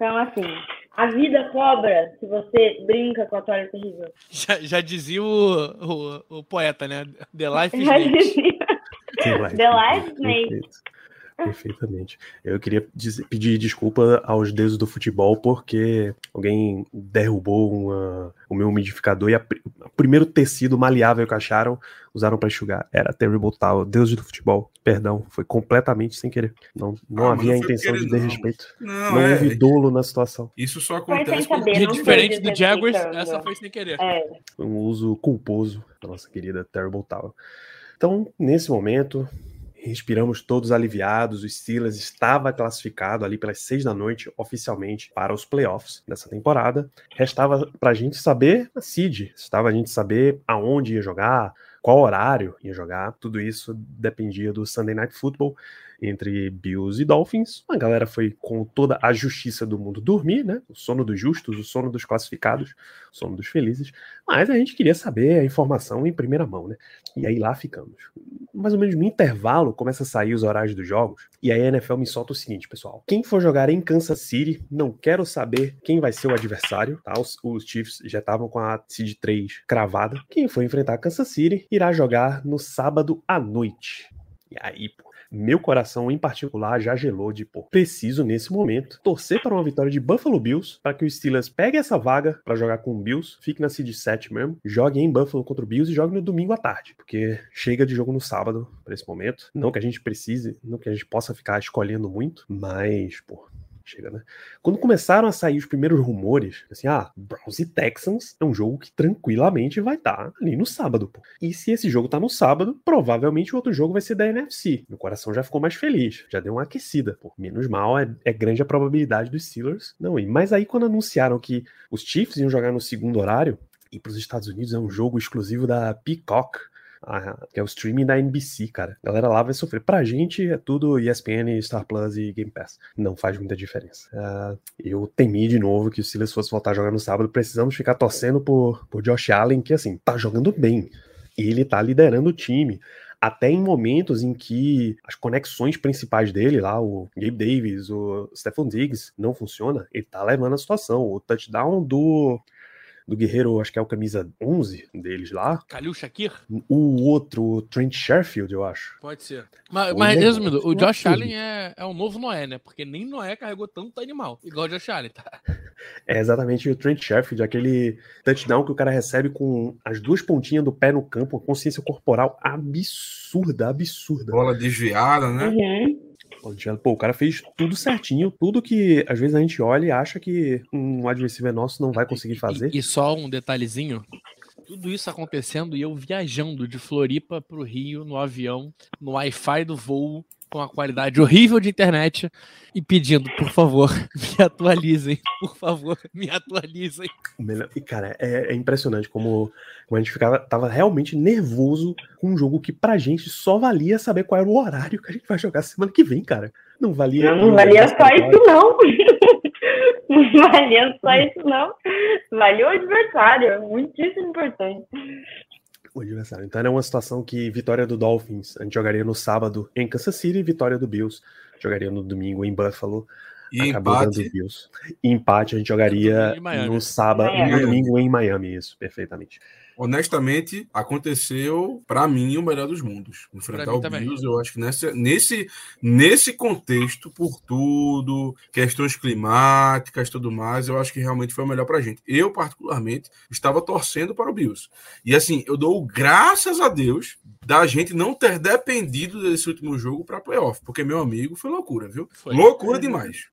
[SPEAKER 6] Então, assim, a vida cobra se você brinca com a toalha terrível.
[SPEAKER 5] Já, já dizia o, o, o, poeta, né? The Life is Já dizia.
[SPEAKER 6] The Life Snake.
[SPEAKER 4] Perfeitamente. Eu queria dizer, pedir desculpa aos deuses do futebol porque alguém derrubou uma, o meu umidificador e a, o primeiro tecido maleável que acharam usaram para enxugar. Era Terrible Tower, deuses do futebol. Perdão, foi completamente sem querer. Não, não ah, havia a intenção de desrespeito. Não, não é... houve dolo na situação.
[SPEAKER 7] Isso só acontece
[SPEAKER 5] saber, com... Diferente do Jaguars, essa foi sem querer. É.
[SPEAKER 4] Foi um uso culposo da nossa querida Terrible Tower. Então, nesse momento, Respiramos todos aliviados. O Steelers estava classificado ali pelas seis da noite oficialmente para os playoffs dessa temporada. Restava para a gente saber a seed, estava a gente saber aonde ia jogar, qual horário ia jogar. Tudo isso dependia do Sunday Night Football entre Bills e Dolphins. A galera foi com toda a justiça do mundo dormir, né? O sono dos justos, o sono dos classificados, o sono dos felizes. Mas a gente queria saber a informação em primeira mão, né? E aí lá ficamos. Mais ou menos no intervalo começa a sair os horários dos jogos. E aí a NFL me solta o seguinte, pessoal. Quem for jogar em Kansas City, não quero saber quem vai ser o adversário, tá? Os, os Chiefs já estavam com a seed 3 cravada. Quem for enfrentar Kansas City irá jogar no sábado à noite. E aí, pô, meu coração em particular já gelou de, pô, preciso nesse momento torcer para uma vitória de Buffalo Bills, para que o Steelers pegue essa vaga para jogar com o Bills, fique na seed 7 mesmo, jogue em Buffalo contra o Bills e jogue no domingo à tarde, porque chega de jogo no sábado para esse momento. Não que a gente precise, não que a gente possa ficar escolhendo muito, mas, pô, chega, né? Quando começaram a sair os primeiros rumores, assim, ah, Browns e Texans é um jogo que tranquilamente vai estar tá ali no sábado, pô. E se esse jogo tá no sábado, provavelmente o outro jogo vai ser da NFC. Meu coração já ficou mais feliz, já deu uma aquecida, pô. Menos mal, é, é grande a probabilidade dos Steelers não ir. Mas aí quando anunciaram que os Chiefs iam jogar no segundo horário, e para os Estados Unidos é um jogo exclusivo da Peacock, que é o streaming da NBC, cara. A galera lá vai sofrer. Pra gente é tudo ESPN, Star Plus e Game Pass. Não faz muita diferença. Uh, eu temi de novo que o Silas fosse voltar a jogar no sábado. Precisamos ficar torcendo por, por Josh Allen, que assim, tá jogando bem. Ele tá liderando o time. até em momentos em que as conexões principais dele, lá, o Gabe Davis, o Stephon Diggs, não funciona, ele tá levando a situação. O touchdown do do Guerreiro, acho que é o camisa 11 deles lá.
[SPEAKER 5] Kalil Shakir?
[SPEAKER 4] O outro, o Trent Sherfield, eu acho.
[SPEAKER 5] Pode ser. Mas, mas resumindo, o Josh Allen é, é o novo Noé, né? Porque nem Noé carregou tanto animal, igual o Josh Allen, tá?
[SPEAKER 4] É exatamente o Trent Sherfield, aquele touchdown que o cara recebe com as duas pontinhas do pé no campo, uma consciência corporal absurda, absurda.
[SPEAKER 7] Bola desviada, né?
[SPEAKER 6] Uhum.
[SPEAKER 4] Pô, o cara fez tudo certinho, tudo que às vezes a gente olha e acha que um adversário nosso não vai conseguir fazer.
[SPEAKER 5] E, e, só um detalhezinho: tudo isso acontecendo e eu viajando de Floripa para o Rio no avião, no Wi-Fi do voo, com a qualidade horrível de internet e pedindo, por favor, me atualizem, por favor, me atualizem.
[SPEAKER 4] E, cara, é, é impressionante como, como, a gente ficava, tava realmente nervoso com um jogo que pra gente só valia saber qual era o horário que a gente vai jogar semana que vem, cara. Não valia.
[SPEAKER 6] Não, não valia só isso, não. Não valia só isso, não. Valia o adversário, muitíssimo importante
[SPEAKER 4] o adversário. Então era uma situação que vitória do Dolphins, a gente jogaria no sábado em Kansas City, vitória do Bills, jogaria no domingo em Buffalo.
[SPEAKER 7] E empate.
[SPEAKER 4] Bills. E empate a gente jogaria no sábado, no domingo em Miami, isso, perfeitamente
[SPEAKER 7] honestamente, aconteceu para mim o melhor dos mundos. Enfrentar o Bills, eu acho que nessa, nesse, nesse contexto, por tudo, questões climáticas tudo mais, eu acho que realmente foi o melhor pra gente. Eu, particularmente, estava torcendo para o Bills. E assim, eu dou graças a Deus da gente não ter dependido desse último jogo para playoff, porque meu amigo foi loucura, viu? Foi. Loucura demais.